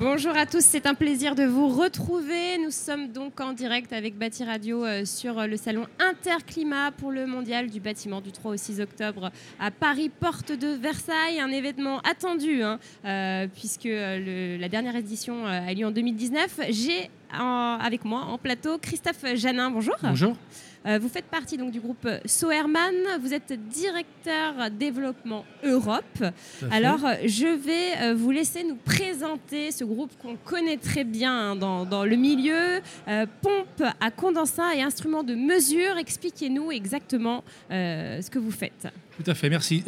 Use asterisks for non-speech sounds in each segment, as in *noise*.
Bonjour à tous, c'est un plaisir de vous retrouver. Nous sommes donc en direct avec Bâti Radio euh, sur euh, le salon Interclimat pour le mondial du bâtiment du 3 au 6 octobre à Paris, porte de Versailles. Un événement attendu hein, euh, puisque la dernière édition a lieu en 2019. J'ai avec moi en plateau Christophe Janin. Bonjour. Bonjour. Euh, vous faites partie donc, du groupe Soerman. Vous êtes directeur développement Europe. Alors, je vais euh, vous laisser nous présenter ce groupe qu'on connaît très bien hein, dans, le milieu. Euh, pompe à condensat et instruments de mesure. Expliquez-nous exactement ce que vous faites. Tout à fait, merci.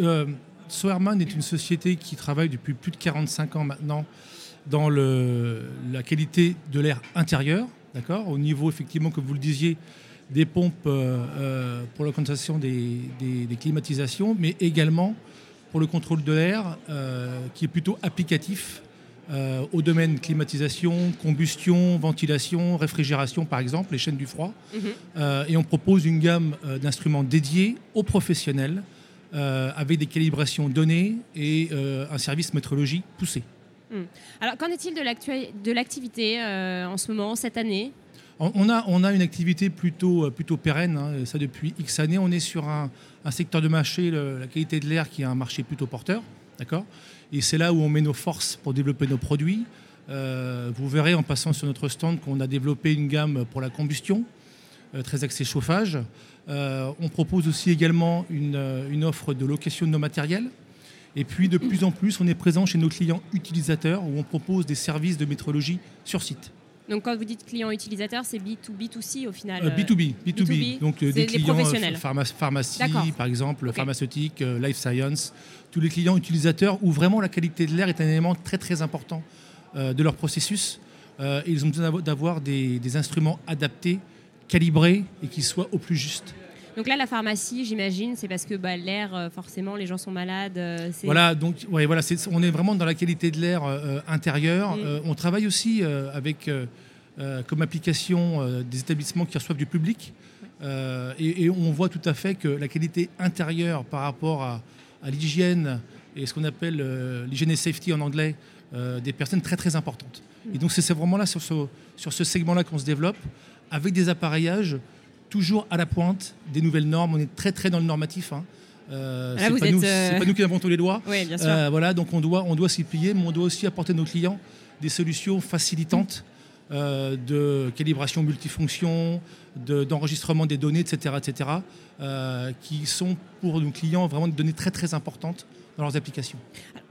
Soerman est une société qui travaille depuis plus de 45 ans maintenant dans le, la qualité de l'air intérieur, d'accord, au niveau effectivement, comme vous le disiez, des pompes euh, euh, pour la condensation des, climatisations, mais également pour le contrôle de l'air, euh, qui est plutôt applicatif au domaine climatisation, combustion, ventilation, réfrigération, par exemple, les chaînes du froid. Mhm. et on propose une gamme d'instruments dédiés aux professionnels, avec des calibrations données et un service métrologie poussé. Hmm. Alors, qu'en est-il de l'activité en ce moment, cette année? On a, une activité plutôt, euh, pérenne, hein, ça depuis X années. On est sur un, secteur de marché, la qualité de l'air, qui est un marché plutôt porteur. Et c'est là où on met nos forces pour développer nos produits. Euh, vous verrez en passant sur notre stand qu'on a développé une gamme pour la combustion, euh, très axée chauffage. on propose aussi également une, offre de location de nos matériels. Et puis de plus en plus, on est présent chez nos clients utilisateurs où on propose des services de métrologie sur site. Donc quand vous dites client utilisateur, c'est B2B2C au final B2B, euh, B2B. Donc euh, des clients professionnels. pharmacie, par exemple, pharmaceutique, euh, life science, tous les clients utilisateurs où vraiment la qualité de l'air est un élément très très important de leur processus. ils ont besoin d'avoir des, instruments adaptés, calibrés et qui soient au plus juste. Donc là, la pharmacie, j'imagine, c'est parce que bah, l'air, forcément, les gens sont malades. voilà, donc ouais, voilà, on est vraiment dans la qualité de l'air intérieur. Mm. on travaille aussi avec euh, comme application euh, des établissements qui reçoivent du public. Euh, et, on voit tout à fait que la qualité intérieure par rapport à, l'hygiène et ce qu'on appelle l'hygiène et safety en anglais des personnes très très importante. Et donc c'est vraiment là sur ce, sur ce segment-là qu'on se développe avec des appareillages toujours à la pointe des nouvelles normes. On est très très dans le normatif. Hein. c'est pas, pas, nous qui inventons les lois. *laughs* Oui, bien sûr. voilà, donc on doit, on doit s'y plier, mais on doit aussi apporter à nos clients des solutions facilitantes euh, de calibration multifonction, d'enregistrement des données, etc., etc., euh, qui sont pour nos clients vraiment des données très très importantes dans leurs applications.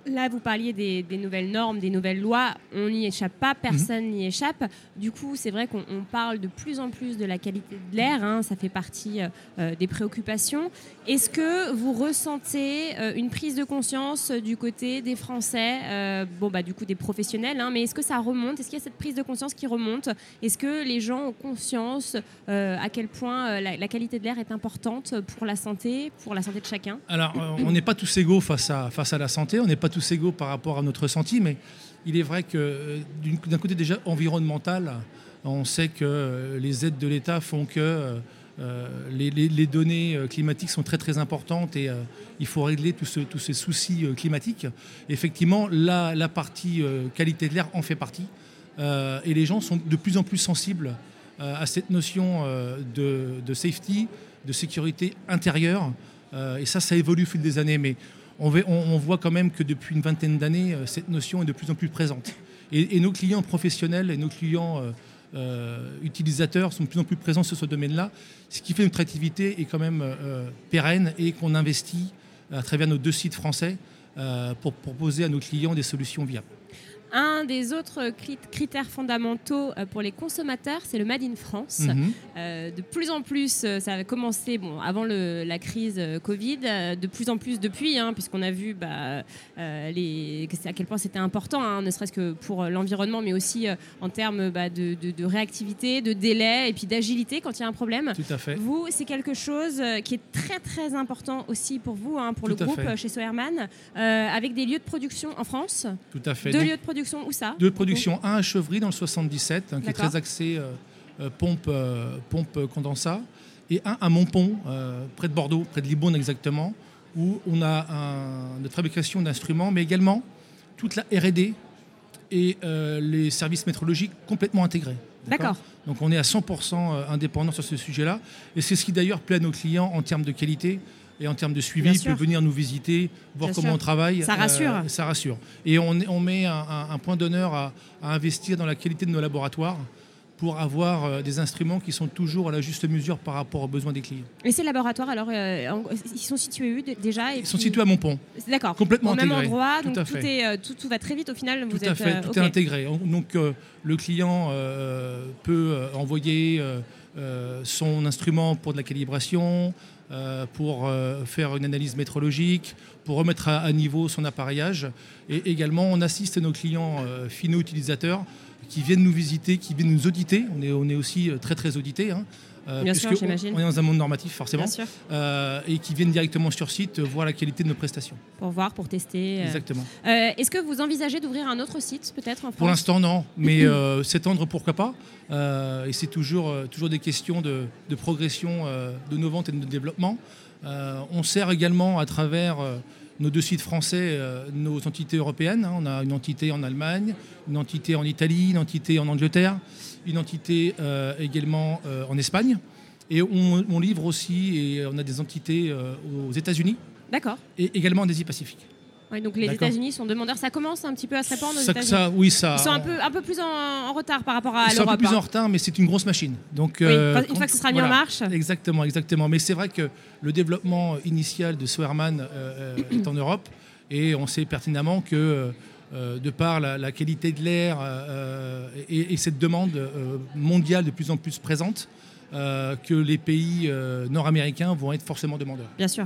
Là, vous parliez des, nouvelles normes, des nouvelles lois. On n'y échappe pas, personne n'y échappe. Du coup, c'est vrai qu'on parle de plus en plus de la qualité de l'air. Hein. ça fait partie euh, euh, des préoccupations. Est-ce que vous ressentez euh, une prise de conscience du côté des Français, bon, bah, du coup des professionnels, hein, mais est-ce que ça remonte? Est-ce qu'il y a cette prise de conscience qui remonte? Est-ce que les gens ont conscience à quel point la, la, qualité de l'air est importante pour la santé, pour la santé de chacun? Alors, on n'est pas tous égaux face à, face à la santé. On n'est pas tous égaux par rapport à notre ressenti, mais il est vrai que euh, d'un côté déjà environnemental, on sait que euh, les aides de l'État font que euh, les, données climatiques sont très très importantes et il faut régler tous ces soucis climatiques. Effectivement, la, la partie qualité de l'air en fait partie et les gens sont de plus en plus sensibles à cette notion de, de, safety, de sécurité intérieure. et ça, ça évolue au fil des années. Mais on, voit quand même que depuis une vingtaine d'années, euh, cette notion est de plus en plus présente. Et, nos clients professionnels et nos clients euh, euh, utilisateurs sont de plus en plus présents sur ce domaine-là, ce qui fait notre activité est quand même pérenne et qu'on investit à travers nos deux sites français pour proposer à nos clients des solutions viables. Un des autres critères fondamentaux euh, pour les consommateurs, c'est le Made in France. Mhm. Euh, de plus en plus, euh, ça a commencé bon, avant la crise Covid, de plus en plus depuis, hein, puisqu'on a vu bah, les, à quel point c'était important, hein, ne serait-ce que pour l'environnement, mais aussi en termes bah, de, réactivité, de délai et puis d'agilité quand il y a un problème. Tout à fait. Vous, c'est quelque chose qui est très très important aussi pour vous, hein, pour le groupe chez Soerman, avec des lieux de production en France. Tout à fait. Deux lieux de production production où ça De production, un à Chevry dans le 77, hein, qui est très axé euh, euh, pompe, euh, pompe condensat, et un à Montpont, près de Bordeaux, près de Libourne exactement, où on a un, notre fabrication d'instruments, mais également toute la R&D et les services métrologiques complètement intégrés. D'accord. Donc on est à 100% indépendant sur ce sujet-là, et c'est ce qui d'ailleurs plaît à nos clients en termes de qualité et en termes de suivi. Bien sûr. peuvent venir nous visiter, voir Bien comment sûr. on travaille. Ça rassure. ça rassure. Et on, on met un, point d'honneur à, à investir dans la qualité de nos laboratoires pour avoir euh, des instruments qui sont toujours à la juste mesure par rapport aux besoins des clients. Et ces laboratoires, alors, euh, ils sont situés où déjà? Et Ils sont situés à Montpont. D'accord. complètement Au même endroit, Tout donc à tout, est, euh, tout, tout va très vite au final. Tout vous à êtes, fait, euh, tout est intégré. On- Donc euh, le client euh, peut euh, envoyer euh, euh, son instrument pour de la calibration, euh, pour euh, faire une analyse métrologique, pour remettre à, à niveau son appareillage. Et également, on assiste nos clients euh, finaux utilisateurs qui viennent nous visiter, qui viennent nous auditer. On est, on est aussi euh, très très audité. hein, euh, Bien sûr, j'imagine. on est dans un monde normatif forcément, Bien sûr, euh, et qui viennent directement sur site voir la qualité de nos prestations. pour voir, pour tester. euh. Exactement. Est-ce que vous envisagez d'ouvrir un autre site, peut-être Pour l'instant, non. Mais *laughs* s'étendre, pourquoi pas. Et c'est toujours, toujours des questions de, de progression de nos ventes et de notre développement. On sert également à travers nos deux sites français euh, nos entités européennes. hein. On a une entité en Allemagne, une entité en Italie, une entité en Angleterre, une entité euh, également euh, en Espagne. Et on, on livre aussi, et on a des entités aux États-Unis D'accord. et également en Asie-Pacifique. Donc les. États-Unis sont demandeurs. Ça commence un petit peu à se répandre aux Ça- États-Unis. ça- oui, ça. Ils sont un peu, un peu plus en, en retard par rapport à Ils sont un peu l'Europe. plus hein. en retard, mais c'est une grosse machine. Donc, Oui, euh, une fois que ce sera mis en marche. Exactement, exactement. Mais c'est vrai que le développement initial de Swearman euh, euh, est en Europe et on sait pertinemment que euh, de par la, la qualité de l'air et, et cette demande mondiale de plus en plus présente, que les pays nord-américains vont être forcément demandeurs. Bien sûr.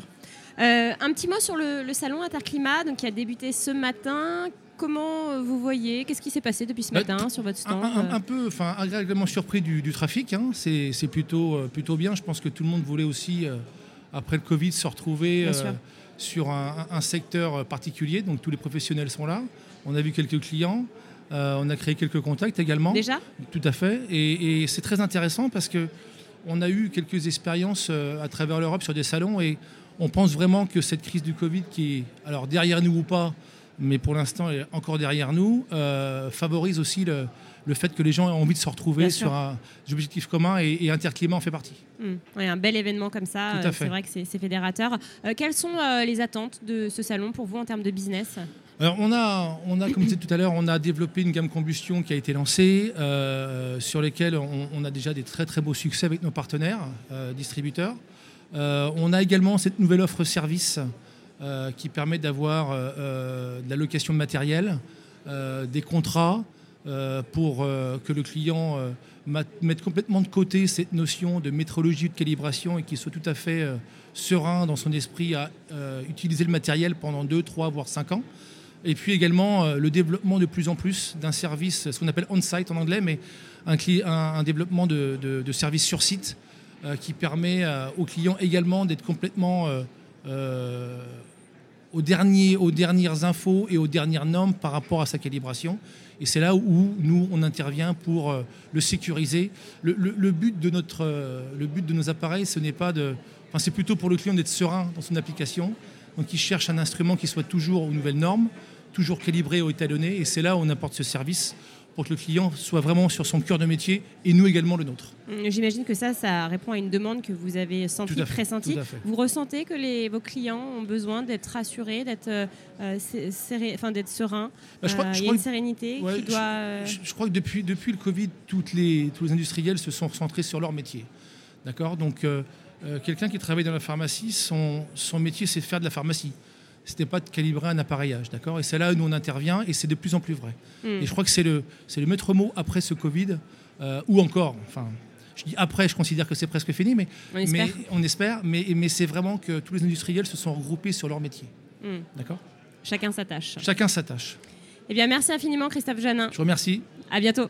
Euh, un petit mot sur le, le salon Interclimat donc, qui a débuté ce matin. Comment euh, vous voyez? Qu'est-ce qui s'est passé depuis ce Bah, matin sur votre stand? un- un peu, enfin, agréablement surpris du, du trafic. hein. C'est plutôt, euh, plutôt bien. Je pense que tout le monde voulait aussi, euh, après le Covid, se retrouver euh, sur un, un secteur particulier. Donc tous les professionnels sont là. On a vu quelques clients. Euh, on a créé quelques contacts également. Déjà? Tout à fait. Et, et c'est très intéressant parce que on a eu quelques expériences euh, à travers l'Europe sur des salons et on pense vraiment que cette crise du Covid, qui est alors derrière nous ou pas, mais pour l'instant est encore derrière nous, euh, favorise aussi le, le fait que les gens aient envie de se retrouver sur un objectif commun et, et Interclimat en fait partie. Ouais, Un bel événement comme ça, euh, c'est vrai que c'est fédérateur. Euh, quelles sont les attentes de ce salon pour vous en termes de business? Alors on a, on a, comme je disais tout à l'heure, on a développé une gamme combustion qui a été lancée, sur lesquelles on, on a déjà des très très beaux succès avec nos partenaires distributeurs. Euh, on a également cette nouvelle offre service euh, qui permet d'avoir euh, de la location de matériel, des contrats pour que le client mette complètement de côté cette notion de métrologie de calibration et qu'il soit tout à fait serein dans son esprit à utiliser le matériel pendant 2, 3, voire 5 ans. Et puis également le développement de plus en plus d'un service, ce qu'on appelle on-site en anglais, mais un, développement de, services sur site qui permet euh, aux clients également d'être complètement euh, euh, aux, dernières infos et aux dernières normes par rapport à sa calibration. Et c'est là où nous, on intervient pour euh, le sécuriser. Le, but de euh, nos appareils, ce n'est pas de... Enfin, c'est plutôt pour le client d'être serein dans son application. Donc, il cherche un instrument qui soit toujours aux nouvelles normes, toujours calibré ou étalonné. Et c'est là où on apporte ce service pour que le client soit vraiment sur son cœur de métier et nous également le nôtre. Hmm, J'imagine que ça, ça répond à une demande que vous avez sentie, pressentie. Vous ressentez que les, vos clients ont besoin d'être rassurés, d'être euh, euh, sereins Bah, je crois- Euh, je Il y a une que- sérénité Ouais, qui doit... euh, Je, je crois que depuis, depuis le Covid, toutes les, tous les industriels se sont concentrés sur leur métier. D'accord? Donc, euh, quelqu'un qui travaille dans la pharmacie, son, son métier, c'est de faire de la pharmacie. C'était pas de calibrer un appareillage, d'accord? Et c'est là où nous on intervient et c'est de plus en plus vrai. hmm. Et je crois que c'est le, c'est le maître mot après ce Covid, euh, ou encore, enfin, je dis après, je considère que c'est presque fini, mais On espère. mais, on espère, mais, mais c'est vraiment que tous les industriels se sont regroupés sur leur métier, Hmm. d'accord? Chacun sa tâche. Chacun sa tâche. Eh bien, merci infiniment, Christophe Janin. Je vous remercie. À bientôt.